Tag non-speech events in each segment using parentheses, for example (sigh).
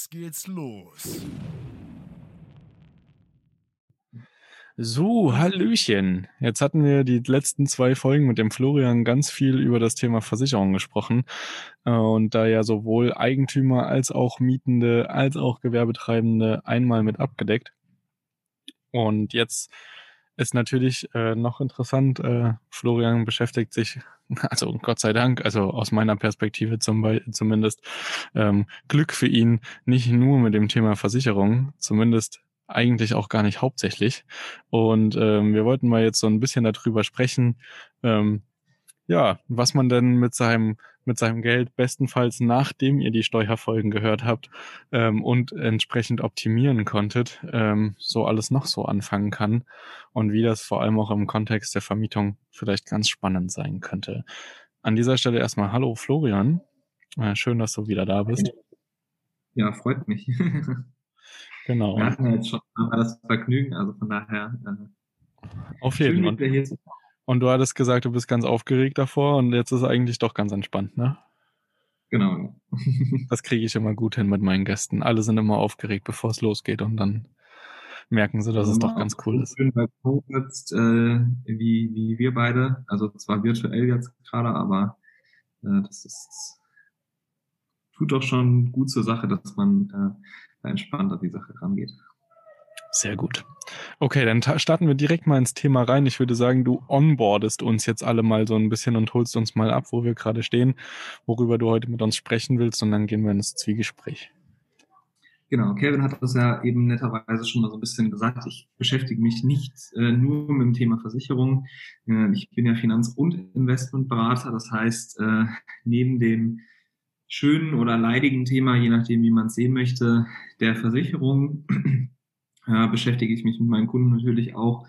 Jetzt geht's los. So, Hallöchen. Jetzt hatten wir die letzten zwei Folgen mit dem Florian ganz viel über das Thema Versicherung gesprochen. Äh, und da ja sowohl Eigentümer als auch Mietende als auch Gewerbetreibende einmal mit abgedeckt. Und jetzt ist natürlich äh, noch interessant, äh, Florian beschäftigt sich, (laughs) also Gott sei Dank, also aus meiner Perspektive zum zumindest, ähm, Glück für ihn, nicht nur mit dem Thema Versicherung, zumindest eigentlich auch gar nicht hauptsächlich. Und ähm, wir wollten mal jetzt so ein bisschen darüber sprechen, ähm, ja, was man denn mit seinem, mit seinem Geld bestenfalls nachdem ihr die Steuerfolgen gehört habt ähm, und entsprechend optimieren konntet, ähm, so alles noch so anfangen kann und wie das vor allem auch im Kontext der Vermietung vielleicht ganz spannend sein könnte. An dieser Stelle erstmal Hallo Florian. Äh, schön, dass du wieder da bist. Ja, freut mich. (laughs) genau. Wir hatten ja jetzt schon mal das Vergnügen, also von daher. Äh, Auf jeden Fall. Und du hattest gesagt, du bist ganz aufgeregt davor und jetzt ist es eigentlich doch ganz entspannt, ne? Genau. (laughs) das kriege ich immer gut hin mit meinen Gästen. Alle sind immer aufgeregt, bevor es losgeht und dann merken sie, dass es doch ganz cool ist. Schön bei jetzt, äh, wie, wie wir beide, also zwar virtuell jetzt gerade, aber äh, das ist tut doch schon gut zur Sache, dass man äh, da entspannt an die Sache rangeht. Sehr gut. Okay, dann starten wir direkt mal ins Thema rein. Ich würde sagen, du onboardest uns jetzt alle mal so ein bisschen und holst uns mal ab, wo wir gerade stehen, worüber du heute mit uns sprechen willst und dann gehen wir ins Zwiegespräch. Genau, Kevin hat das ja eben netterweise schon mal so ein bisschen gesagt. Ich beschäftige mich nicht äh, nur mit dem Thema Versicherung. Äh, ich bin ja Finanz- und Investmentberater. Das heißt, äh, neben dem schönen oder leidigen Thema, je nachdem, wie man es sehen möchte, der Versicherung, äh, beschäftige ich mich mit meinen Kunden natürlich auch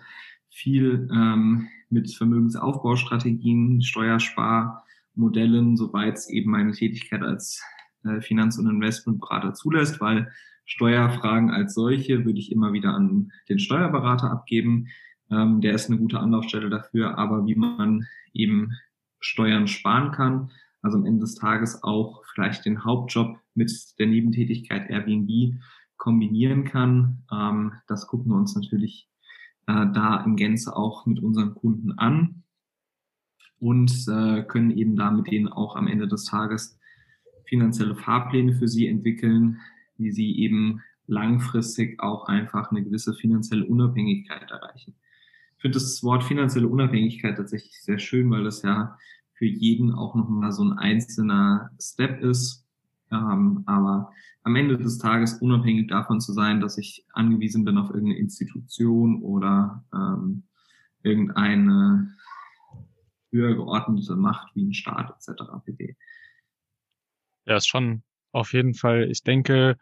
viel ähm, mit Vermögensaufbaustrategien, Steuersparmodellen, soweit es eben meine Tätigkeit als äh, Finanz- und Investmentberater zulässt, weil Steuerfragen als solche würde ich immer wieder an den Steuerberater abgeben. Ähm, der ist eine gute Anlaufstelle dafür, aber wie man eben Steuern sparen kann, also am Ende des Tages auch vielleicht den Hauptjob mit der Nebentätigkeit Airbnb kombinieren kann. Ähm, das gucken wir uns natürlich äh, da in Gänze auch mit unseren Kunden an und äh, können eben da mit denen auch am Ende des Tages finanzielle Fahrpläne für sie entwickeln, wie sie eben langfristig auch einfach eine gewisse finanzielle Unabhängigkeit erreichen. Ich finde das Wort finanzielle Unabhängigkeit tatsächlich sehr schön, weil das ja für jeden auch nochmal so ein einzelner Step ist, ähm, aber am Ende des Tages unabhängig davon zu sein, dass ich angewiesen bin auf irgendeine Institution oder ähm, irgendeine höher geordnete Macht wie ein Staat etc. pp. Ja, ist schon auf jeden Fall, ich denke,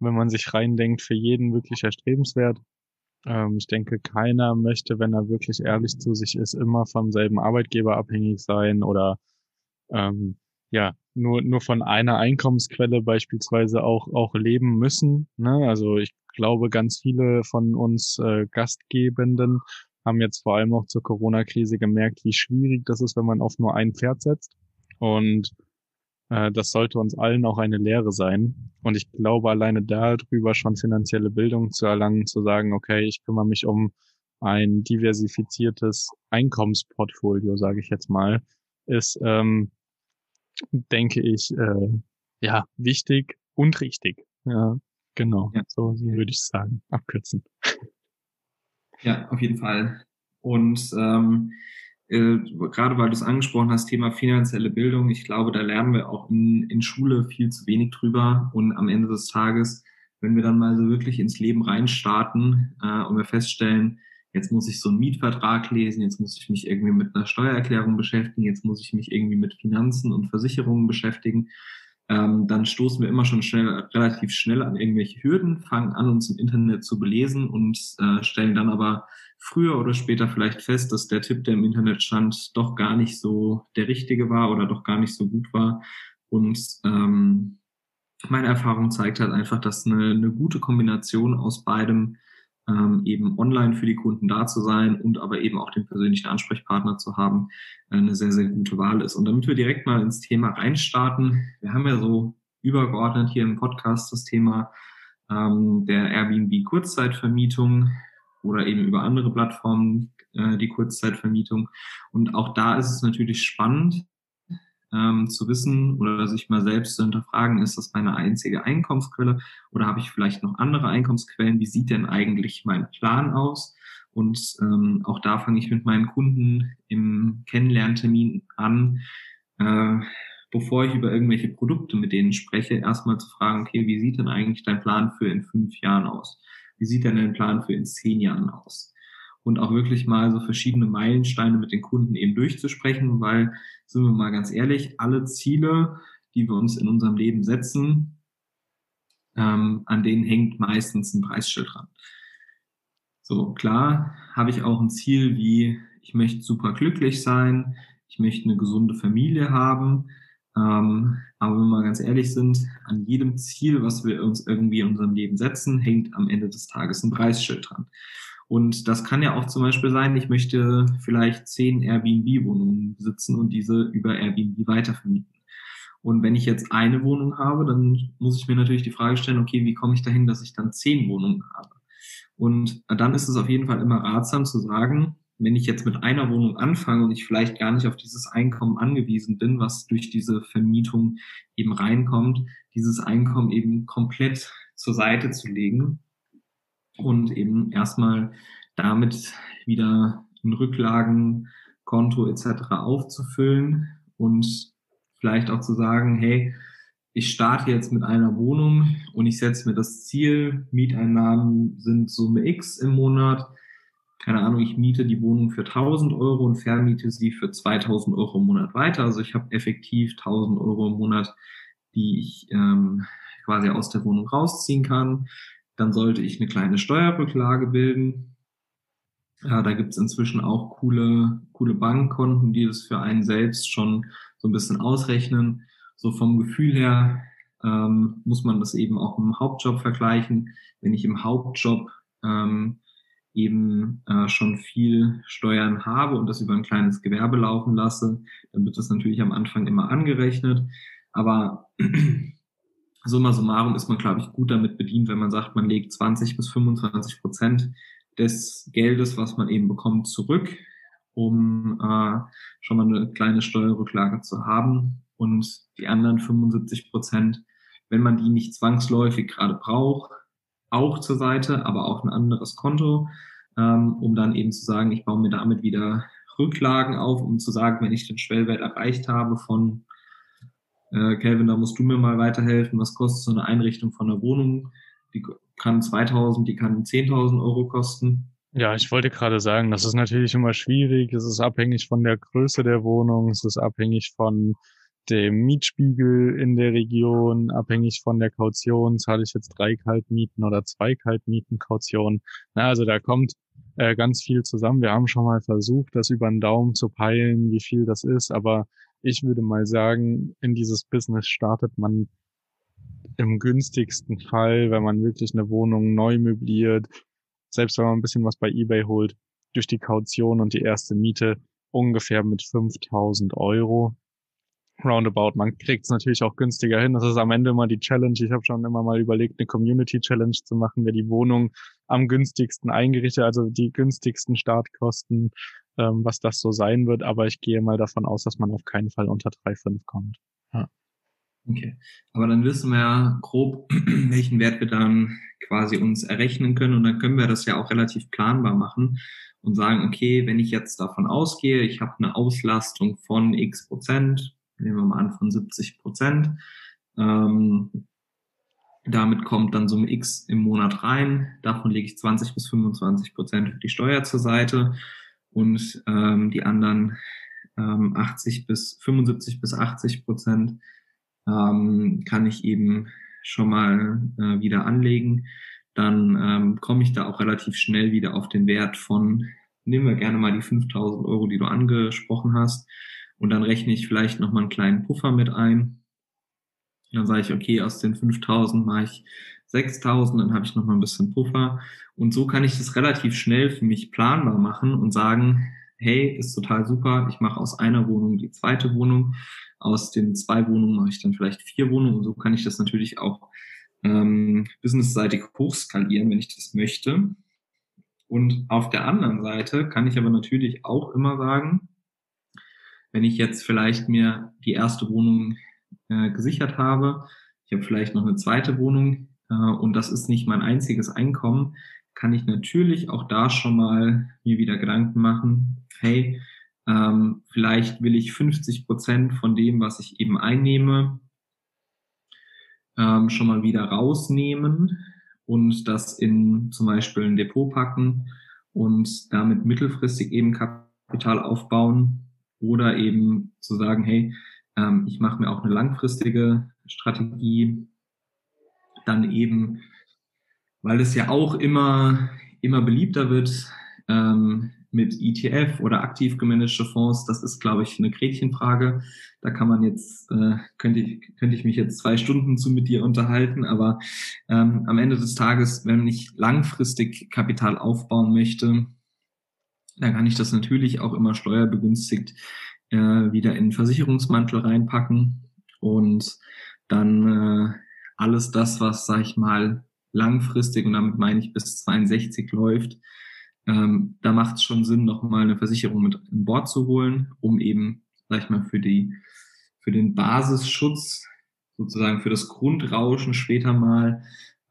wenn man sich reindenkt, für jeden wirklich erstrebenswert. Ähm, ich denke, keiner möchte, wenn er wirklich ehrlich zu sich ist, immer vom selben Arbeitgeber abhängig sein oder ähm, ja, nur, nur von einer Einkommensquelle beispielsweise auch, auch leben müssen. Ne? Also ich glaube, ganz viele von uns äh, Gastgebenden haben jetzt vor allem auch zur Corona-Krise gemerkt, wie schwierig das ist, wenn man auf nur ein Pferd setzt. Und äh, das sollte uns allen auch eine Lehre sein. Und ich glaube, alleine darüber schon finanzielle Bildung zu erlangen, zu sagen, okay, ich kümmere mich um ein diversifiziertes Einkommensportfolio, sage ich jetzt mal, ist, ähm, denke ich, äh, ja, wichtig und richtig. Ja, genau. Ja. So, würde ich sagen. Abkürzen. Ja, auf jeden Fall. Und ähm, äh, gerade weil du es angesprochen hast, Thema finanzielle Bildung, ich glaube, da lernen wir auch in, in Schule viel zu wenig drüber. Und am Ende des Tages, wenn wir dann mal so wirklich ins Leben reinstarten äh, und wir feststellen, jetzt muss ich so einen Mietvertrag lesen, jetzt muss ich mich irgendwie mit einer Steuererklärung beschäftigen, jetzt muss ich mich irgendwie mit Finanzen und Versicherungen beschäftigen, ähm, dann stoßen wir immer schon schnell, relativ schnell an irgendwelche Hürden, fangen an, uns im Internet zu belesen und äh, stellen dann aber früher oder später vielleicht fest, dass der Tipp, der im Internet stand, doch gar nicht so der richtige war oder doch gar nicht so gut war. Und ähm, meine Erfahrung zeigt halt einfach, dass eine, eine gute Kombination aus beidem ähm, eben online für die Kunden da zu sein und aber eben auch den persönlichen Ansprechpartner zu haben, äh, eine sehr, sehr gute Wahl ist. Und damit wir direkt mal ins Thema reinstarten, wir haben ja so übergeordnet hier im Podcast das Thema ähm, der Airbnb Kurzzeitvermietung oder eben über andere Plattformen äh, die Kurzzeitvermietung. Und auch da ist es natürlich spannend, ähm, zu wissen oder sich mal selbst zu hinterfragen, ist das meine einzige Einkommensquelle oder habe ich vielleicht noch andere Einkommensquellen? Wie sieht denn eigentlich mein Plan aus? Und ähm, auch da fange ich mit meinen Kunden im Kennenlerntermin an, äh, bevor ich über irgendwelche Produkte mit denen spreche, erstmal zu fragen, okay, wie sieht denn eigentlich dein Plan für in fünf Jahren aus? Wie sieht denn dein Plan für in zehn Jahren aus? Und auch wirklich mal so verschiedene Meilensteine mit den Kunden eben durchzusprechen, weil, sind wir mal ganz ehrlich, alle Ziele, die wir uns in unserem Leben setzen, ähm, an denen hängt meistens ein Preisschild dran. So, klar habe ich auch ein Ziel wie, ich möchte super glücklich sein, ich möchte eine gesunde Familie haben, ähm, aber wenn wir mal ganz ehrlich sind, an jedem Ziel, was wir uns irgendwie in unserem Leben setzen, hängt am Ende des Tages ein Preisschild dran. Und das kann ja auch zum Beispiel sein, ich möchte vielleicht zehn Airbnb-Wohnungen besitzen und diese über Airbnb weitervermieten. Und wenn ich jetzt eine Wohnung habe, dann muss ich mir natürlich die Frage stellen, okay, wie komme ich dahin, dass ich dann zehn Wohnungen habe? Und dann ist es auf jeden Fall immer ratsam zu sagen, wenn ich jetzt mit einer Wohnung anfange und ich vielleicht gar nicht auf dieses Einkommen angewiesen bin, was durch diese Vermietung eben reinkommt, dieses Einkommen eben komplett zur Seite zu legen und eben erstmal damit wieder ein Rücklagenkonto etc. aufzufüllen und vielleicht auch zu sagen, hey, ich starte jetzt mit einer Wohnung und ich setze mir das Ziel, Mieteinnahmen sind Summe X im Monat. Keine Ahnung, ich miete die Wohnung für 1000 Euro und vermiete sie für 2000 Euro im Monat weiter. Also ich habe effektiv 1000 Euro im Monat, die ich ähm, quasi aus der Wohnung rausziehen kann. Dann sollte ich eine kleine Steuerrücklage bilden. Ja, da gibt's inzwischen auch coole, coole Bankkonten, die das für einen selbst schon so ein bisschen ausrechnen. So vom Gefühl her ähm, muss man das eben auch im Hauptjob vergleichen. Wenn ich im Hauptjob ähm, eben äh, schon viel Steuern habe und das über ein kleines Gewerbe laufen lasse, dann wird das natürlich am Anfang immer angerechnet. Aber summa summarum ist man, glaube ich, gut damit bedient, wenn man sagt, man legt 20 bis 25 Prozent des Geldes, was man eben bekommt, zurück, um äh, schon mal eine kleine Steuerrücklage zu haben. Und die anderen 75 Prozent, wenn man die nicht zwangsläufig gerade braucht, auch zur Seite, aber auch ein anderes Konto, ähm, um dann eben zu sagen, ich baue mir damit wieder Rücklagen auf, um zu sagen, wenn ich den Schwellwert erreicht habe von äh, Kelvin, da musst du mir mal weiterhelfen. Was kostet so eine Einrichtung von einer Wohnung? Die kann 2000, die kann 10.000 Euro kosten. Ja, ich wollte gerade sagen, das ist natürlich immer schwierig. Es ist abhängig von der Größe der Wohnung. Es ist abhängig von dem Mietspiegel in der Region, abhängig von der Kaution. Zahle ich jetzt drei Kaltmieten oder zwei Kaltmieten Kaution? Na, also da kommt äh, ganz viel zusammen. Wir haben schon mal versucht, das über den Daumen zu peilen, wie viel das ist, aber ich würde mal sagen, in dieses Business startet man im günstigsten Fall, wenn man wirklich eine Wohnung neu möbliert, selbst wenn man ein bisschen was bei eBay holt, durch die Kaution und die erste Miete ungefähr mit 5000 Euro. roundabout. Man kriegt es natürlich auch günstiger hin. Das ist am Ende immer die Challenge. Ich habe schon immer mal überlegt, eine Community Challenge zu machen, wer die Wohnung am günstigsten eingerichtet, also die günstigsten Startkosten, ähm, was das so sein wird. Aber ich gehe mal davon aus, dass man auf keinen Fall unter 3,5 kommt. Ja. Okay, aber dann wissen wir ja grob, (clears throat) welchen Wert wir dann quasi uns errechnen können und dann können wir das ja auch relativ planbar machen und sagen, okay, wenn ich jetzt davon ausgehe, ich habe eine Auslastung von x Prozent, nehmen wir mal an von 70 Prozent, ähm, damit kommt dann Summe X im Monat rein. Davon lege ich 20 bis 25 Prozent für die Steuer zur Seite und ähm, die anderen ähm, 80 bis 75 bis 80 Prozent ähm, kann ich eben schon mal äh, wieder anlegen. Dann ähm, komme ich da auch relativ schnell wieder auf den Wert von, nehmen wir gerne mal die 5000 Euro, die du angesprochen hast. Und dann rechne ich vielleicht nochmal einen kleinen Puffer mit ein. Dann sage ich, okay, aus den 5000 mache ich 6000, dann habe ich nochmal ein bisschen Puffer. Und so kann ich das relativ schnell für mich planbar machen und sagen, hey, ist total super, ich mache aus einer Wohnung die zweite Wohnung, aus den zwei Wohnungen mache ich dann vielleicht vier Wohnungen und so kann ich das natürlich auch ähm, businessseitig hochskalieren, wenn ich das möchte. Und auf der anderen Seite kann ich aber natürlich auch immer sagen, wenn ich jetzt vielleicht mir die erste Wohnung äh, gesichert habe, ich habe vielleicht noch eine zweite Wohnung äh, und das ist nicht mein einziges Einkommen, kann ich natürlich auch da schon mal mir wieder Gedanken machen, hey, ähm, vielleicht will ich 50 Prozent von dem, was ich eben einnehme, ähm, schon mal wieder rausnehmen und das in zum Beispiel ein Depot packen und damit mittelfristig eben Kapital aufbauen oder eben zu sagen, hey, ähm, ich mache mir auch eine langfristige Strategie, dann eben, weil es ja auch immer, immer beliebter wird, ähm, mit ETF oder aktiv gemanagte Fonds, das ist, glaube ich, eine Gretchenfrage. Da kann man jetzt, äh, könnte, ich, könnte ich mich jetzt zwei Stunden zu mit dir unterhalten, aber ähm, am Ende des Tages, wenn ich langfristig Kapital aufbauen möchte, dann kann ich das natürlich auch immer steuerbegünstigt äh, wieder in Versicherungsmantel reinpacken und dann äh, alles das, was, sag ich mal, langfristig, und damit meine ich bis 62 läuft, ähm, da macht es schon Sinn, nochmal eine Versicherung mit an Bord zu holen, um eben, sag ich mal, für die, für den Basisschutz, sozusagen für das Grundrauschen später mal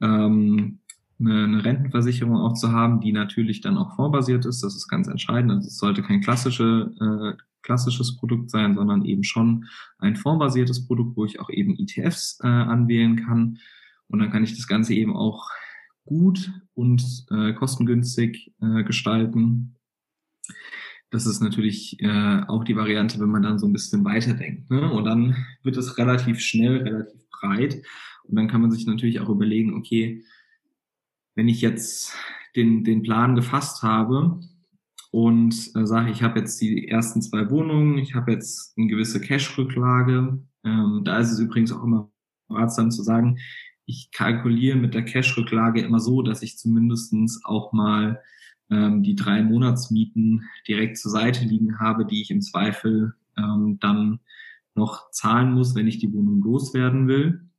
ähm, eine, Rentenversicherung auch zu haben, die natürlich dann auch fondsbasiert ist. Das ist ganz entscheidend. Also es sollte kein klassische, äh, klassisches Produkt sein, sondern eben schon ein fondsbasiertes Produkt, wo ich auch eben ETFs äh, anwählen kann. Und dann kann ich das Ganze eben auch gut und äh, kostengünstig äh, gestalten. Das ist natürlich äh, auch die Variante, wenn man dann so ein bisschen weiterdenkt. Ne? Und dann wird es relativ schnell, relativ breit. Und dann kann man sich natürlich auch überlegen, okay, wenn ich jetzt den, den Plan gefasst habe und äh, sage, ich habe jetzt die ersten zwei Wohnungen, ich habe jetzt eine gewisse Cash-Rücklage, ähm, da ist es übrigens auch immer ratsam zu sagen, ich kalkuliere mit der Cash-Rücklage immer so, dass ich zumindestens auch mal ähm, die drei Monatsmieten direkt zur Seite liegen habe, die ich im Zweifel ähm, dann noch zahlen muss, wenn ich die Wohnung loswerden will.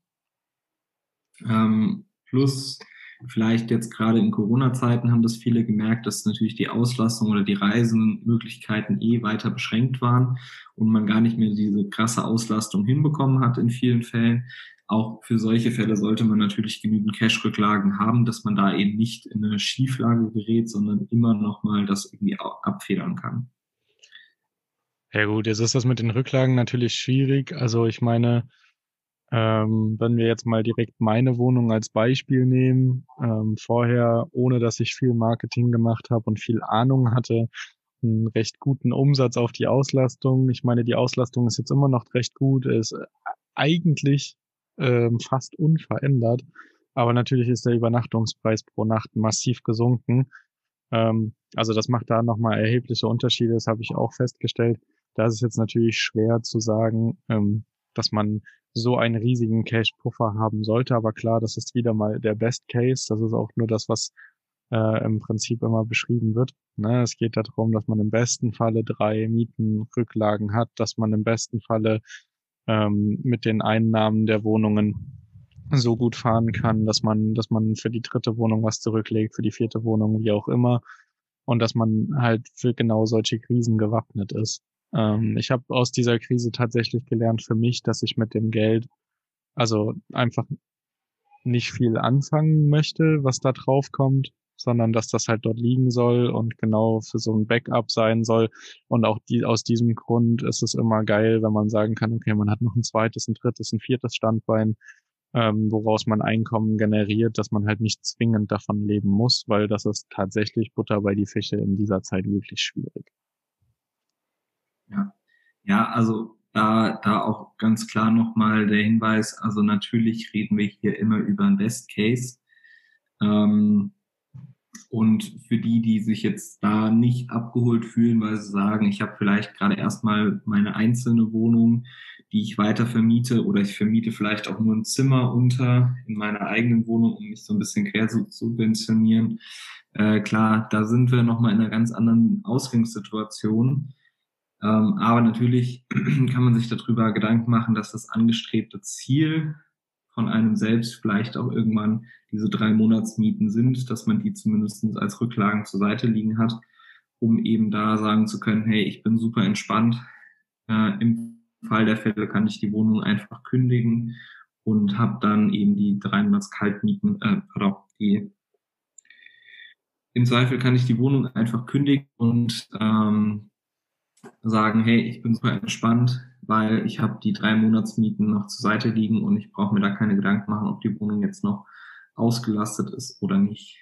Ähm, plus vielleicht jetzt gerade in Corona-Zeiten haben das viele gemerkt, dass natürlich die Auslastung oder die Reisenmöglichkeiten eh weiter beschränkt waren und man gar nicht mehr diese krasse Auslastung hinbekommen hat in vielen Fällen auch für solche Fälle sollte man natürlich genügend Cash-Rücklagen haben, dass man da eben nicht in eine Schieflage gerät, sondern immer nochmal das irgendwie abfedern kann. Ja gut, jetzt ist das mit den Rücklagen natürlich schwierig. Also ich meine, ähm, wenn wir jetzt mal direkt meine Wohnung als Beispiel nehmen, ähm, vorher, ohne dass ich viel Marketing gemacht habe und viel Ahnung hatte, einen recht guten Umsatz auf die Auslastung. Ich meine, die Auslastung ist jetzt immer noch recht gut, ist eigentlich ähm, fast unverändert. Aber natürlich ist der Übernachtungspreis pro Nacht massiv gesunken. Ähm, also das macht da nochmal erhebliche Unterschiede, das habe ich auch festgestellt. Da ist es jetzt natürlich schwer zu sagen, ähm, dass man so einen riesigen Cash-Puffer haben sollte. Aber klar, das ist wieder mal der Best Case. Das ist auch nur das, was äh, im Prinzip immer beschrieben wird. Ne? Es geht darum, dass man im besten Falle drei Mietenrücklagen hat, dass man im besten Falle ähm, mit den Einnahmen der Wohnungen so gut fahren kann, dass man, dass man für die dritte Wohnung was zurücklegt, für die vierte Wohnung, wie auch immer. Und dass man halt für genau solche Krisen gewappnet ist. Ähm, ich habe aus dieser Krise tatsächlich gelernt für mich, dass ich mit dem Geld also einfach nicht viel anfangen möchte, was da drauf kommt, sondern dass das halt dort liegen soll und genau für so ein Backup sein soll. Und auch die, aus diesem Grund ist es immer geil, wenn man sagen kann, okay, man hat noch ein zweites, ein drittes, ein viertes Standbein, ähm, woraus man Einkommen generiert, dass man halt nicht zwingend davon leben muss, weil das ist tatsächlich Butter bei die Fische in dieser Zeit wirklich schwierig. Ja, ja also da, da auch ganz klar nochmal der Hinweis, also natürlich reden wir hier immer über ein Best Case. Ähm, und für die, die sich jetzt da nicht abgeholt fühlen, weil sie sagen, ich habe vielleicht gerade erstmal meine einzelne Wohnung, die ich weiter vermiete oder ich vermiete vielleicht auch nur ein Zimmer unter in meiner eigenen Wohnung, um mich so ein bisschen quer zu subventionieren. Äh, klar, da sind wir nochmal in einer ganz anderen Ausgangssituation. Ähm, aber natürlich (clears throat) kann man sich darüber Gedanken machen, dass das angestrebte Ziel von einem selbst vielleicht auch irgendwann diese drei Monatsmieten sind, dass man die zumindest als Rücklagen zur Seite liegen hat, um eben da sagen zu können, hey, ich bin super entspannt. Äh, Im Fall der Fälle kann ich die Wohnung einfach kündigen und habe dann eben die drei Monats Kaltmieten, äh, pardon, die im Zweifel kann ich die Wohnung einfach kündigen und ähm, sagen, hey, ich bin super entspannt, weil ich habe die drei Monatsmieten noch zur Seite liegen und ich brauche mir da keine Gedanken machen, ob die Wohnung jetzt noch ausgelastet ist oder nicht.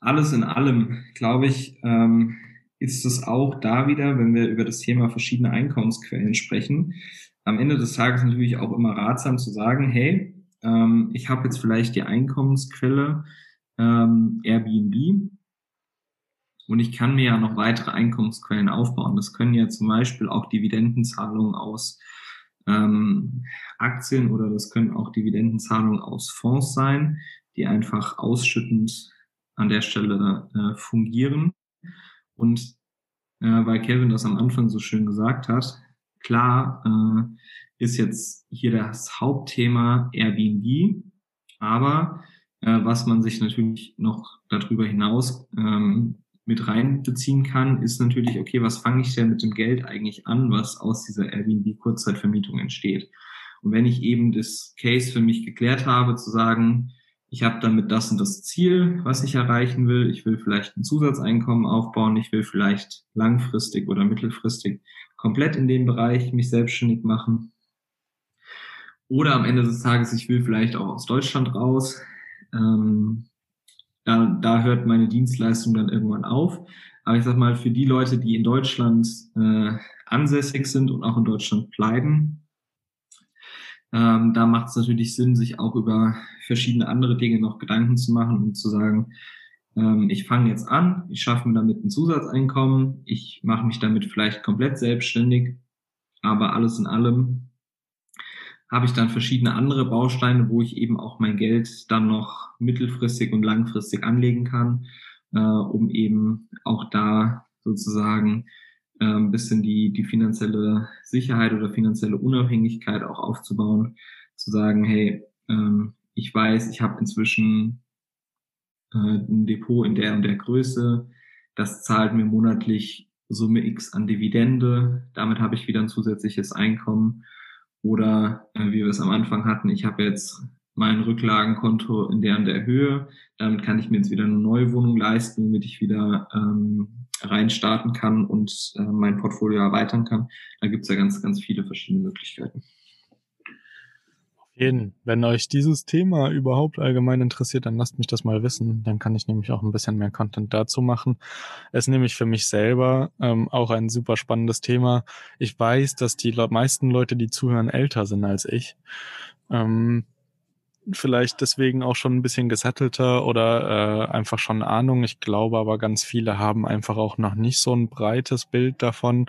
Alles in allem, glaube ich, ähm, ist es auch da wieder, wenn wir über das Thema verschiedene Einkommensquellen sprechen, am Ende des Tages natürlich auch immer ratsam zu sagen, hey, ähm, ich habe jetzt vielleicht die Einkommensquelle ähm, Airbnb und ich kann mir ja noch weitere Einkommensquellen aufbauen. Das können ja zum Beispiel auch Dividendenzahlungen aus ähm, Aktien oder das können auch Dividendenzahlungen aus Fonds sein, die einfach ausschüttend an der Stelle äh, fungieren. Und äh, weil Kevin das am Anfang so schön gesagt hat, klar äh, ist jetzt hier das Hauptthema Airbnb, aber äh, was man sich natürlich noch darüber hinaus ähm, mit reinbeziehen kann, ist natürlich, okay, was fange ich denn mit dem Geld eigentlich an, was aus dieser Airbnb-Kurzzeitvermietung entsteht? Und wenn ich eben das Case für mich geklärt habe, zu sagen, ich habe damit das und das Ziel, was ich erreichen will, ich will vielleicht ein Zusatzeinkommen aufbauen, ich will vielleicht langfristig oder mittelfristig komplett in dem Bereich mich selbstständig machen. Oder am Ende des Tages, ich will vielleicht auch aus Deutschland raus. Ähm, da, da hört meine Dienstleistung dann irgendwann auf. Aber ich sag mal, für die Leute, die in Deutschland äh, ansässig sind und auch in Deutschland bleiben, ähm, da macht es natürlich Sinn, sich auch über verschiedene andere Dinge noch Gedanken zu machen und zu sagen, ähm, ich fange jetzt an, ich schaffe mir damit ein Zusatzeinkommen, ich mache mich damit vielleicht komplett selbstständig, aber alles in allem habe ich dann verschiedene andere Bausteine, wo ich eben auch mein Geld dann noch mittelfristig und langfristig anlegen kann, äh, um eben auch da sozusagen äh, ein bisschen die, die finanzielle Sicherheit oder finanzielle Unabhängigkeit auch aufzubauen, zu sagen, hey, ähm, ich weiß, ich habe inzwischen äh, ein Depot in der und der Größe, das zahlt mir monatlich Summe X an Dividende, damit habe ich wieder ein zusätzliches Einkommen oder äh, wie wir es am Anfang hatten, ich habe jetzt mein Rücklagenkonto in der und der Höhe. Damit kann ich mir jetzt wieder eine neue Wohnung leisten, damit ich wieder ähm, reinstarten kann und äh, mein Portfolio erweitern kann. Da gibt es ja ganz, ganz viele verschiedene Möglichkeiten jeden. Wenn euch dieses Thema überhaupt allgemein interessiert, dann lasst mich das mal wissen. Dann kann ich nämlich auch ein bisschen mehr Content dazu machen. Es ist nämlich für mich selber ähm, auch ein super spannendes Thema. Ich weiß, dass die meisten Leute, die zuhören, älter sind als ich. Ähm, vielleicht deswegen auch schon ein bisschen gesattelter oder äh, einfach schon Ahnung. Ich glaube aber ganz viele haben einfach auch noch nicht so ein breites Bild davon,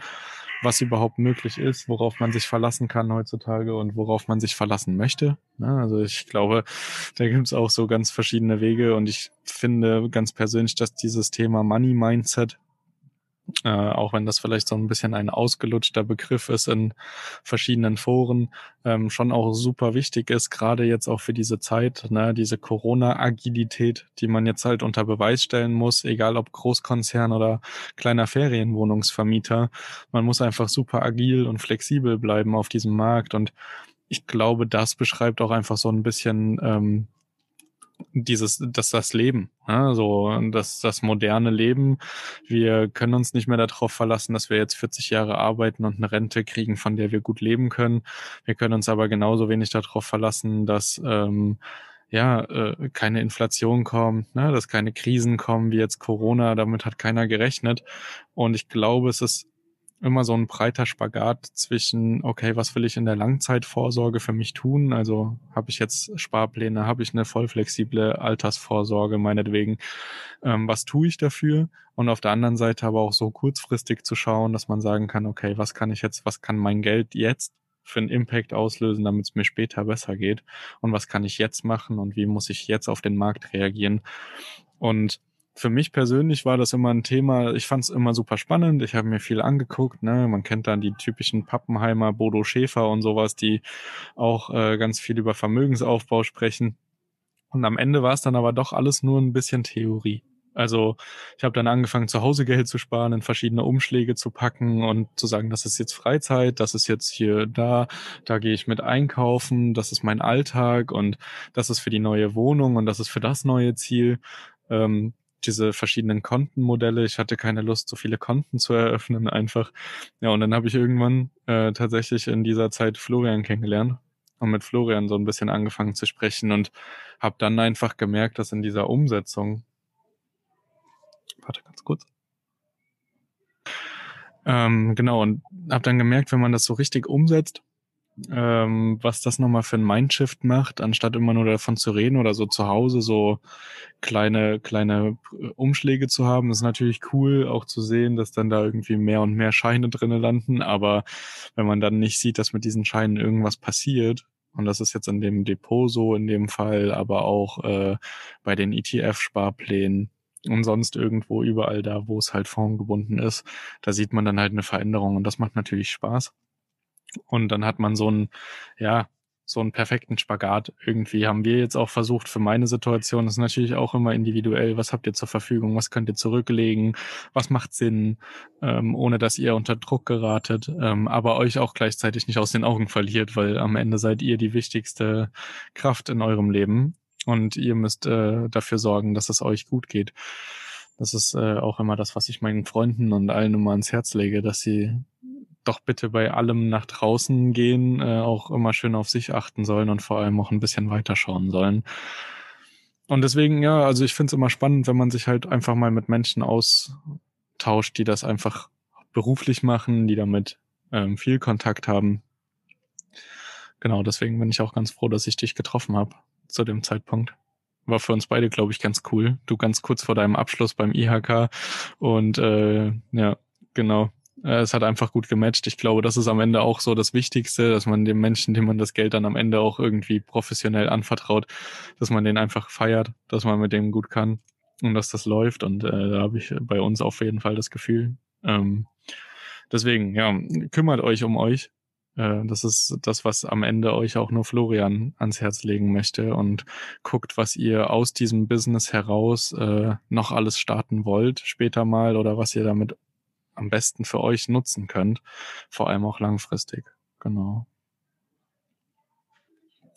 was überhaupt möglich ist, worauf man sich verlassen kann heutzutage und worauf man sich verlassen möchte. Ne? Also ich glaube, da gibt es auch so ganz verschiedene Wege und ich finde ganz persönlich, dass dieses Thema Money Mindset äh, auch wenn das vielleicht so ein bisschen ein ausgelutschter Begriff ist in verschiedenen Foren, ähm, schon auch super wichtig ist, gerade jetzt auch für diese Zeit, ne, diese Corona-Agilität, die man jetzt halt unter Beweis stellen muss, egal ob Großkonzern oder kleiner Ferienwohnungsvermieter. Man muss einfach super agil und flexibel bleiben auf diesem Markt und ich glaube, das beschreibt auch einfach so ein bisschen ähm, dieses, das, das Leben, ja, so das, das moderne Leben. Wir können uns nicht mehr darauf verlassen, dass wir jetzt 40 Jahre arbeiten und eine Rente kriegen, von der wir gut leben können. Wir können uns aber genauso wenig darauf verlassen, dass ähm, ja, äh, keine Inflation kommt, ne, dass keine Krisen kommen wie jetzt Corona, damit hat keiner gerechnet. Und ich glaube, es ist immer so ein breiter Spagat zwischen, okay, was will ich in der Langzeitvorsorge für mich tun? Also habe ich jetzt Sparpläne, habe ich eine voll flexible Altersvorsorge meinetwegen, ähm, was tue ich dafür? Und auf der anderen Seite aber auch so kurzfristig zu schauen, dass man sagen kann, okay, was kann ich jetzt, was kann mein Geld jetzt für einen Impact auslösen, damit es mir später besser geht? Und was kann ich jetzt machen und wie muss ich jetzt auf den Markt reagieren? Und für mich persönlich war das immer ein Thema, ich fand es immer super spannend, ich habe mir viel angeguckt, ne? man kennt dann die typischen Pappenheimer, Bodo Schäfer und sowas, die auch äh, ganz viel über Vermögensaufbau sprechen. Und am Ende war es dann aber doch alles nur ein bisschen Theorie. Also ich habe dann angefangen, zu Hause Geld zu sparen, in verschiedene Umschläge zu packen und zu sagen, das ist jetzt Freizeit, das ist jetzt hier da, da gehe ich mit einkaufen, das ist mein Alltag und das ist für die neue Wohnung und das ist für das neue Ziel. Ähm, diese verschiedenen Kontenmodelle. Ich hatte keine Lust, so viele Konten zu eröffnen einfach. Ja, und dann habe ich irgendwann äh, tatsächlich in dieser Zeit Florian kennengelernt und mit Florian so ein bisschen angefangen zu sprechen und habe dann einfach gemerkt, dass in dieser Umsetzung, warte ganz kurz, ähm, genau, und habe dann gemerkt, wenn man das so richtig umsetzt, ähm, was das nochmal für ein Mindshift macht, anstatt immer nur davon zu reden oder so zu Hause so kleine, kleine Umschläge zu haben, ist natürlich cool, auch zu sehen, dass dann da irgendwie mehr und mehr Scheine drinnen landen. Aber wenn man dann nicht sieht, dass mit diesen Scheinen irgendwas passiert, und das ist jetzt in dem Depot so in dem Fall, aber auch äh, bei den ETF-Sparplänen und sonst irgendwo überall da, wo es halt formgebunden ist, da sieht man dann halt eine Veränderung und das macht natürlich Spaß. Und dann hat man so einen, ja, so einen perfekten Spagat. Irgendwie. Haben wir jetzt auch versucht, für meine Situation, das ist natürlich auch immer individuell, was habt ihr zur Verfügung, was könnt ihr zurücklegen, was macht Sinn, ähm, ohne dass ihr unter Druck geratet, ähm, aber euch auch gleichzeitig nicht aus den Augen verliert, weil am Ende seid ihr die wichtigste Kraft in eurem Leben. Und ihr müsst äh, dafür sorgen, dass es euch gut geht. Das ist äh, auch immer das, was ich meinen Freunden und allen immer ans Herz lege, dass sie doch bitte bei allem nach draußen gehen, äh, auch immer schön auf sich achten sollen und vor allem auch ein bisschen weiterschauen sollen. Und deswegen, ja, also ich finde es immer spannend, wenn man sich halt einfach mal mit Menschen austauscht, die das einfach beruflich machen, die damit ähm, viel Kontakt haben. Genau, deswegen bin ich auch ganz froh, dass ich dich getroffen habe zu dem Zeitpunkt. War für uns beide, glaube ich, ganz cool. Du ganz kurz vor deinem Abschluss beim IHK und äh, ja, genau. Äh, es hat einfach gut gematcht. Ich glaube, das ist am Ende auch so das Wichtigste, dass man dem Menschen, dem man das Geld dann am Ende auch irgendwie professionell anvertraut, dass man den einfach feiert, dass man mit dem gut kann und dass das läuft. Und äh, da habe ich bei uns auf jeden Fall das Gefühl. Ähm, deswegen, ja, kümmert euch um euch. Äh, das ist das, was am Ende euch auch nur Florian ans Herz legen möchte und guckt, was ihr aus diesem Business heraus äh, noch alles starten wollt später mal oder was ihr damit am besten für euch nutzen könnt, vor allem auch langfristig. Genau.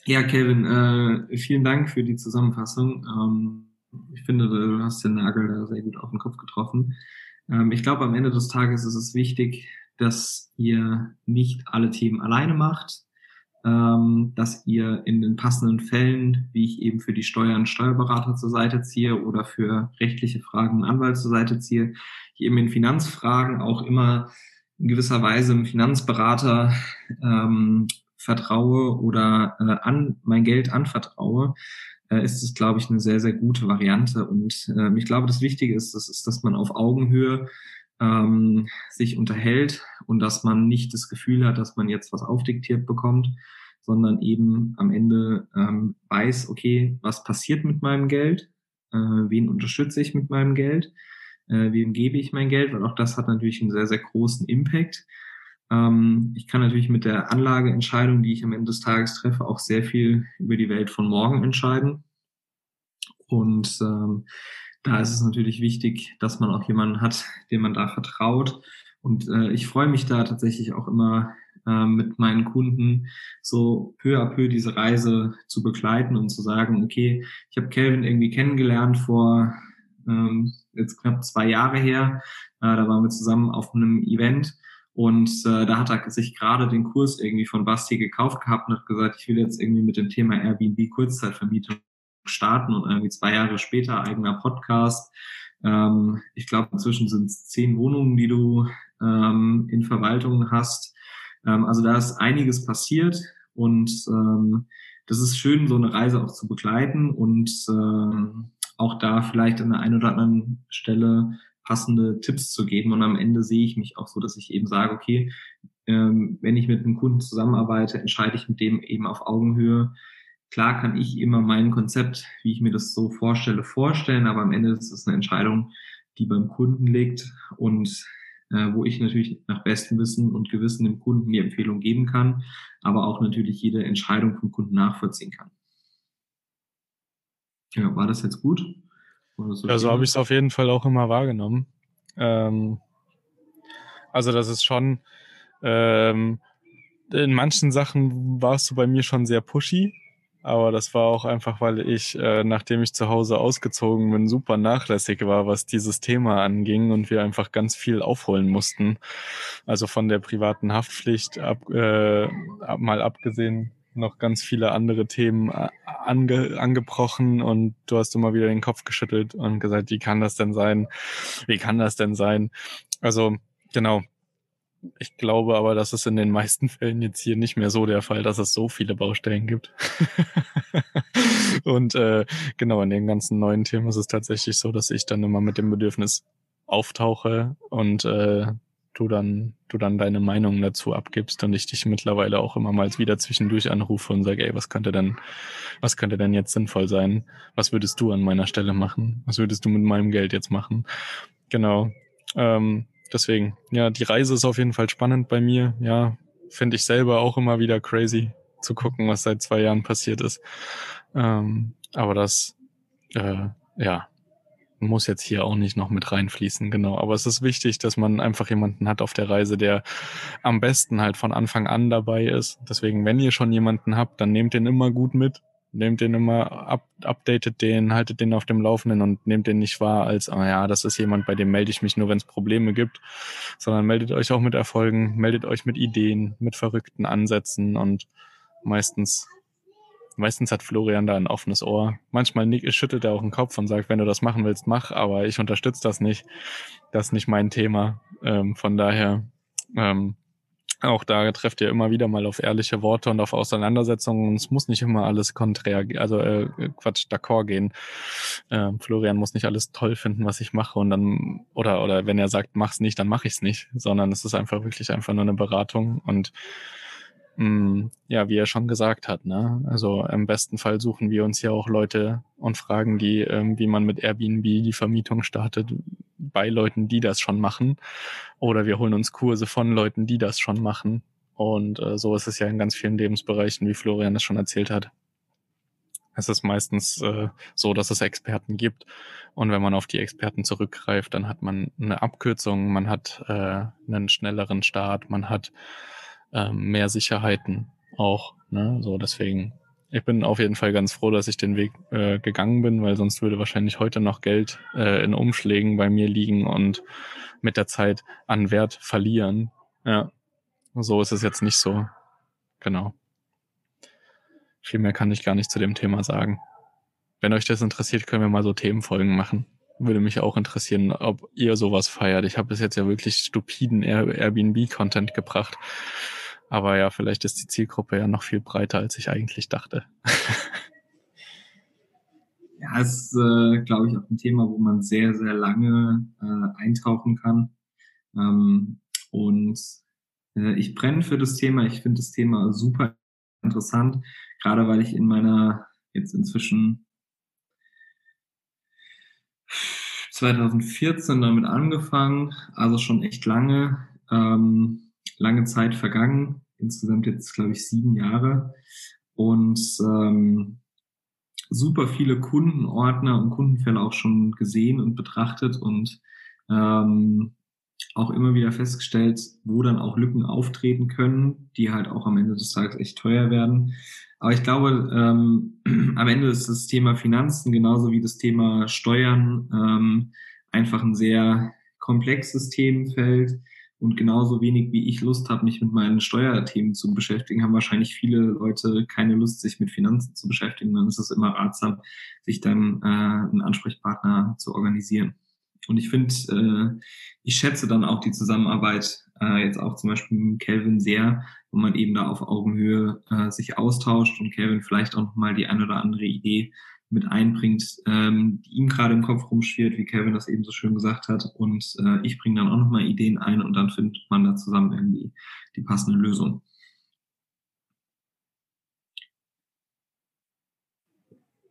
Ja, Kevin, äh, vielen Dank für die Zusammenfassung. Ähm, ich finde, du hast den Nagel da sehr gut auf den Kopf getroffen. Ähm, ich glaube, am Ende des Tages ist es wichtig, dass ihr nicht alle Themen alleine macht, ähm, dass ihr in den passenden Fällen, wie ich eben für die Steuern Steuerberater zur Seite ziehe oder für rechtliche Fragen Anwalt zur Seite ziehe, ich eben in Finanzfragen auch immer in gewisser Weise einem Finanzberater ähm, vertraue oder äh, an mein Geld anvertraue, äh, ist es, glaube ich, eine sehr, sehr gute Variante. Und äh, ich glaube, das Wichtige ist, das ist, dass man auf Augenhöhe ähm, sich unterhält und dass man nicht das Gefühl hat, dass man jetzt was aufdiktiert bekommt, sondern eben am Ende ähm, weiß, okay, was passiert mit meinem Geld, äh, wen unterstütze ich mit meinem Geld, äh, wem gebe ich mein Geld, weil auch das hat natürlich einen sehr, sehr großen Impact. Ähm, ich kann natürlich mit der Anlageentscheidung, die ich am Ende des Tages treffe, auch sehr viel über die Welt von morgen entscheiden. Und ähm, da ist es natürlich wichtig, dass man auch jemanden hat, dem man da vertraut. Und äh, ich freue mich da tatsächlich auch immer äh, mit meinen Kunden so peu à peu diese Reise zu begleiten und zu sagen, okay, ich habe Kelvin irgendwie kennengelernt vor ähm, jetzt knapp zwei Jahre her. Äh, da waren wir zusammen auf einem Event und äh, da hat er sich gerade den Kurs irgendwie von Basti gekauft gehabt und hat gesagt, ich will jetzt irgendwie mit dem Thema Airbnb Kurzzeitvermietung starten und irgendwie zwei Jahre später eigener Podcast. Ähm, ich glaube, inzwischen sind es zehn Wohnungen, die du ähm, in Verwaltung hast. Ähm, also da ist einiges passiert und ähm, das ist schön, so eine Reise auch zu begleiten und ähm, auch da vielleicht an der einen oder anderen Stelle passende Tipps zu geben. Und am Ende sehe ich mich auch so, dass ich eben sage, okay, ähm, wenn ich mit einem Kunden zusammenarbeite, entscheide ich mit dem eben auf Augenhöhe. Klar kann ich immer mein Konzept, wie ich mir das so vorstelle, vorstellen, aber am Ende ist es eine Entscheidung, die beim Kunden liegt und äh, wo ich natürlich nach bestem Wissen und Gewissen dem Kunden die Empfehlung geben kann, aber auch natürlich jede Entscheidung vom Kunden nachvollziehen kann. Ja, war das jetzt gut? So ja, so habe ich es auf jeden Fall auch immer wahrgenommen. Ähm, also das ist schon, ähm, in manchen Sachen warst du bei mir schon sehr pushy, aber das war auch einfach, weil ich, äh, nachdem ich zu Hause ausgezogen bin, super nachlässig war, was dieses Thema anging und wir einfach ganz viel aufholen mussten. Also von der privaten Haftpflicht ab, äh, mal abgesehen noch ganz viele andere Themen äh, ange, angebrochen und du hast immer wieder den Kopf geschüttelt und gesagt, wie kann das denn sein? Wie kann das denn sein? Also genau. Ich glaube aber, dass es in den meisten (laughs) Fällen jetzt hier nicht mehr so der Fall, dass es so viele Baustellen gibt. (laughs) und äh, genau, in den ganzen neuen Themen ist es tatsächlich so, dass ich dann immer mit dem Bedürfnis auftauche und äh, du dann, du dann deine Meinung dazu abgibst und ich dich mittlerweile auch immer mal wieder zwischendurch anrufe und sage, ey, was könnte denn, was könnte denn jetzt sinnvoll sein? Was würdest du an meiner Stelle machen? Was würdest du mit meinem Geld jetzt machen? Genau. Ähm, deswegen, ja, die Reise ist auf jeden Fall spannend bei mir. Ja, finde ich selber auch immer wieder crazy zu gucken, was seit zwei Jahren passiert ist. Ähm, aber das, äh, ja, muss jetzt hier auch nicht noch mit reinfließen, genau. Aber es ist wichtig, dass man einfach jemanden hat auf der Reise, der am besten halt von Anfang an dabei ist. Deswegen, wenn ihr schon jemanden habt, dann nehmt den immer gut mit. Nehmt den immer, up, updatet den, haltet den auf dem Laufenden und nehmt den nicht wahr als, ah ja, das ist jemand, bei dem melde ich mich nur, wenn es Probleme gibt, sondern meldet euch auch mit Erfolgen, meldet euch mit Ideen, mit verrückten Ansätzen und meistens Meistens hat Florian da ein offenes Ohr. Manchmal schüttelt er auch den Kopf und sagt, wenn du das machen willst, mach, aber ich unterstütze das nicht. Das ist nicht mein Thema. Ähm, von daher, ähm, auch da trefft ihr immer wieder mal auf ehrliche Worte und auf Auseinandersetzungen. Es muss nicht immer alles konträr, also äh, Quatsch, d'accord gehen. Ähm, Florian muss nicht alles toll finden, was ich mache und dann oder oder wenn er sagt, mach's nicht, dann mache ich's nicht, sondern es ist einfach wirklich einfach nur eine Beratung und ja, wie er schon gesagt hat, ne? Also im besten Fall suchen wir uns ja auch Leute und fragen die, ähm, wie man mit Airbnb die Vermietung startet, bei Leuten, die das schon machen. Oder wir holen uns Kurse von Leuten, die das schon machen. Und äh, so ist es ja in ganz vielen Lebensbereichen, wie Florian es schon erzählt hat. Es ist meistens äh, so, dass es Experten gibt. Und wenn man auf die Experten zurückgreift, dann hat man eine Abkürzung, man hat äh, einen schnelleren Start, man hat ähm, mehr Sicherheiten auch. Ne? So deswegen, ich bin auf jeden Fall ganz froh, dass ich den Weg äh, gegangen bin, weil sonst würde wahrscheinlich heute noch Geld äh, in Umschlägen bei mir liegen und mit der Zeit an Wert verlieren. Ja, so ist es jetzt nicht so. Genau. Viel mehr kann ich gar nicht zu dem Thema sagen. Wenn euch das interessiert, können wir mal so Themenfolgen machen. Würde mich auch interessieren, ob ihr sowas feiert. Ich habe bis jetzt ja wirklich stupiden Airbnb-Content gebracht. Aber ja, vielleicht ist die Zielgruppe ja noch viel breiter, als ich eigentlich dachte. (laughs) ja, es ist, äh, glaube ich, auch ein Thema, wo man sehr, sehr lange äh, eintauchen kann. Ähm, und äh, ich brenne für das Thema. Ich finde das Thema super interessant, gerade weil ich in meiner jetzt inzwischen 2014 damit angefangen, also schon echt lange, ähm, lange Zeit vergangen. Insgesamt jetzt, glaube ich, sieben Jahre. Und ähm, super viele Kundenordner und Kundenfälle auch schon gesehen und betrachtet und ähm, auch immer wieder festgestellt, wo dann auch Lücken auftreten können, die halt auch am Ende des Tages echt teuer werden. Aber ich glaube, ähm, (clears throat) am Ende ist das Thema Finanzen genauso wie das Thema Steuern ähm, einfach ein sehr komplexes Themenfeld. Und genauso wenig wie ich Lust habe, mich mit meinen Steuerthemen zu beschäftigen, haben wahrscheinlich viele Leute keine Lust, sich mit Finanzen zu beschäftigen. Dann ist es immer ratsam, sich dann äh, einen Ansprechpartner zu organisieren. Und ich finde, äh, ich schätze dann auch die Zusammenarbeit äh, jetzt auch zum Beispiel mit Kelvin sehr, wo man eben da auf Augenhöhe äh, sich austauscht und Kelvin vielleicht auch nochmal die eine oder andere Idee mit einbringt, ähm, die ihm gerade im Kopf rumschwirrt, wie Kevin das eben so schön gesagt hat. Und äh, ich bringe dann auch nochmal Ideen ein und dann findet man da zusammen irgendwie die passende Lösung.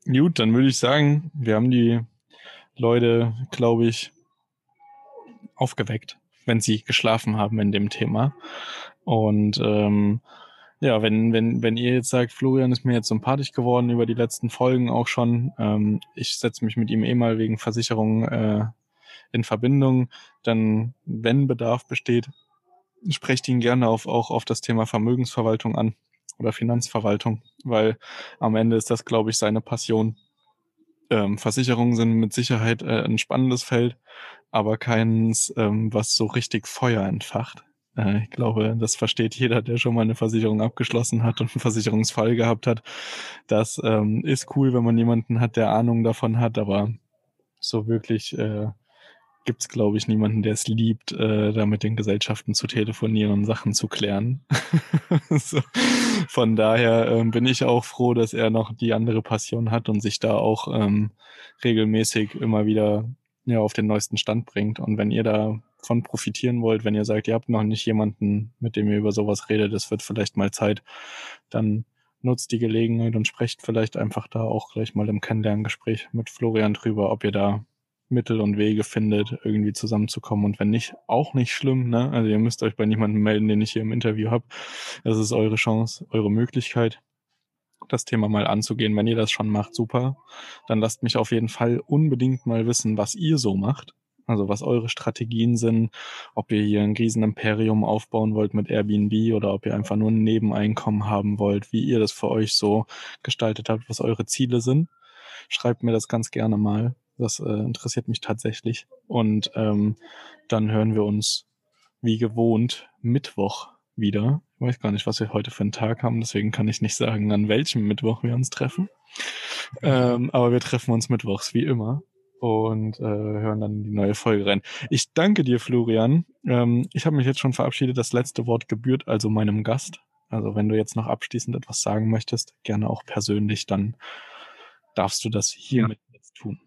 Gut, dann würde ich sagen, wir haben die Leute, glaube ich, aufgeweckt, wenn sie geschlafen haben in dem Thema. Und ähm, ja, wenn, wenn, wenn ihr jetzt sagt, Florian ist mir jetzt sympathisch geworden über die letzten Folgen auch schon, ähm, ich setze mich mit ihm eh mal wegen Versicherungen äh, in Verbindung, dann, wenn Bedarf besteht, sprecht ihn gerne auf, auch auf das Thema Vermögensverwaltung an oder Finanzverwaltung, weil am Ende ist das, glaube ich, seine Passion. Ähm, Versicherungen sind mit Sicherheit äh, ein spannendes Feld, aber keins, ähm, was so richtig Feuer entfacht. Ich glaube, das versteht jeder, der schon mal eine Versicherung abgeschlossen hat und einen Versicherungsfall gehabt hat. Das ähm, ist cool, wenn man jemanden hat, der Ahnung davon hat, aber so wirklich äh, gibt es, glaube ich, niemanden, der es liebt, äh, da mit den Gesellschaften zu telefonieren und Sachen zu klären. (laughs) so. Von daher ähm, bin ich auch froh, dass er noch die andere Passion hat und sich da auch ähm, regelmäßig immer wieder ja, auf den neuesten Stand bringt. Und wenn ihr davon profitieren wollt, wenn ihr sagt, ihr habt noch nicht jemanden, mit dem ihr über sowas redet, es wird vielleicht mal Zeit, dann nutzt die Gelegenheit und sprecht vielleicht einfach da auch gleich mal im Kennenlerngespräch mit Florian drüber, ob ihr da Mittel und Wege findet, irgendwie zusammenzukommen. Und wenn nicht, auch nicht schlimm. Ne? Also ihr müsst euch bei niemandem melden, den ich hier im Interview habe. Das ist eure Chance, eure Möglichkeit, das Thema mal anzugehen. Wenn ihr das schon macht, super. Dann lasst mich auf jeden Fall unbedingt mal wissen, was ihr so macht. Also was eure Strategien sind, ob ihr hier ein Riesenimperium aufbauen wollt mit Airbnb oder ob ihr einfach nur ein Nebeneinkommen haben wollt, wie ihr das für euch so gestaltet habt, was eure Ziele sind. Schreibt mir das ganz gerne mal. Das äh, interessiert mich tatsächlich. Und ähm, dann hören wir uns wie gewohnt Mittwoch wieder. Ich weiß gar nicht, was wir heute für einen Tag haben, deswegen kann ich nicht sagen, an welchem Mittwoch wir uns treffen. Ähm, aber wir treffen uns mittwochs wie immer und äh, hören dann die neue Folge rein. Ich danke dir, Florian. Ähm, ich habe mich jetzt schon verabschiedet. Das letzte Wort gebührt also meinem Gast. Also wenn du jetzt noch abschließend etwas sagen möchtest, gerne auch persönlich, dann darfst du das hiermit ja. jetzt tun.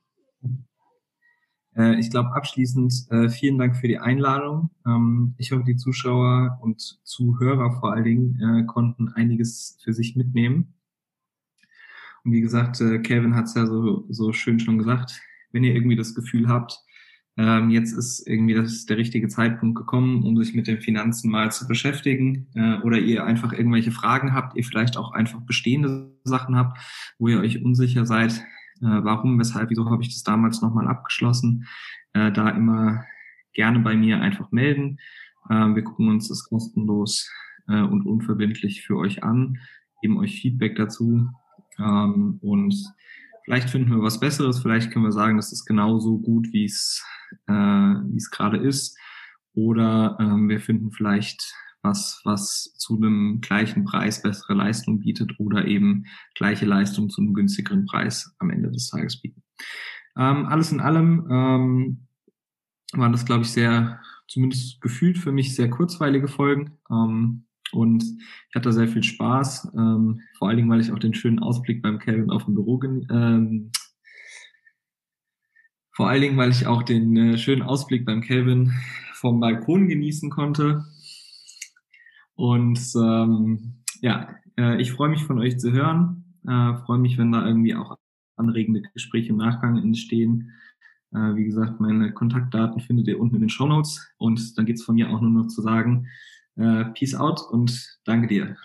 Äh, ich glaube, abschließend äh, vielen Dank für die Einladung. Ähm, ich hoffe, die Zuschauer und Zuhörer vor allen Dingen äh, konnten einiges für sich mitnehmen. Und wie gesagt, äh, Kevin hat es ja so, so schön schon gesagt, wenn ihr irgendwie das Gefühl habt, ähm, jetzt ist irgendwie das der richtige Zeitpunkt gekommen, um sich mit den Finanzen mal zu beschäftigen, äh, oder ihr einfach irgendwelche Fragen habt, ihr vielleicht auch einfach bestehende Sachen habt, wo ihr euch unsicher seid, äh, warum, weshalb, wieso habe ich das damals nochmal abgeschlossen, äh, da immer gerne bei mir einfach melden. Äh, wir gucken uns das kostenlos äh, und unverbindlich für euch an, geben euch Feedback dazu ähm, und vielleicht finden wir was Besseres, vielleicht können wir sagen, das ist genauso gut, wie es äh, wie es gerade ist oder ähm, wir finden vielleicht was, was zu einem gleichen Preis bessere Leistung bietet oder eben gleiche Leistung zu einem günstigeren Preis am Ende des Tages bieten. Ähm, alles in allem ähm, waren das, glaube ich, sehr, zumindest gefühlt für mich sehr kurzweilige Folgen. Ähm, und ich hatte sehr viel Spaß, ähm, vor allen Dingen, weil ich auch den schönen Ausblick beim Kevin auf dem Büro ähm, vor allen Dingen, weil ich auch den äh, schönen Ausblick beim Kelvin vom Balkon genießen konnte. Und ähm, ja, äh, ich freue mich von euch zu hören. Äh, freue mich, wenn da irgendwie auch anregende Gespräche im Nachgang entstehen. Äh, wie gesagt, meine Kontaktdaten findet ihr unten in den Show Notes. Und dann geht es von mir auch nur noch zu sagen, äh, Peace out und danke dir.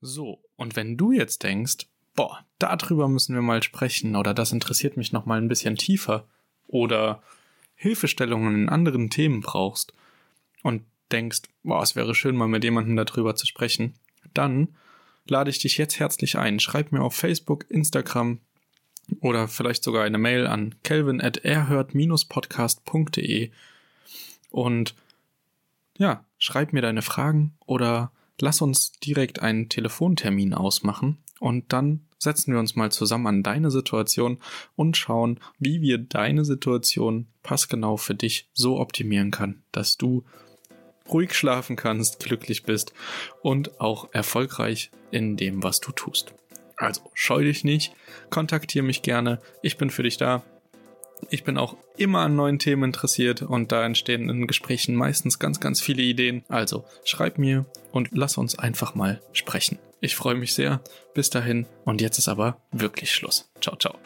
So, und wenn du jetzt denkst, boah, darüber müssen wir mal sprechen oder das interessiert mich noch mal ein bisschen tiefer oder Hilfestellungen in anderen Themen brauchst und denkst, boah, es wäre schön mal mit jemandem darüber zu sprechen, dann lade ich dich jetzt herzlich ein. Schreib mir auf Facebook, Instagram oder vielleicht sogar eine Mail an kelvin at erhört-podcast.de und ja, schreib mir deine Fragen oder lass uns direkt einen Telefontermin ausmachen und dann setzen wir uns mal zusammen an deine Situation und schauen, wie wir deine Situation passgenau für dich so optimieren kann, dass du ruhig schlafen kannst, glücklich bist und auch erfolgreich in dem, was du tust. Also scheu dich nicht, kontaktiere mich gerne, ich bin für dich da. Ich bin auch immer an neuen Themen interessiert und da entstehen in Gesprächen meistens ganz, ganz viele Ideen. Also schreib mir und lass uns einfach mal sprechen. Ich freue mich sehr. Bis dahin und jetzt ist aber wirklich Schluss. Ciao, ciao.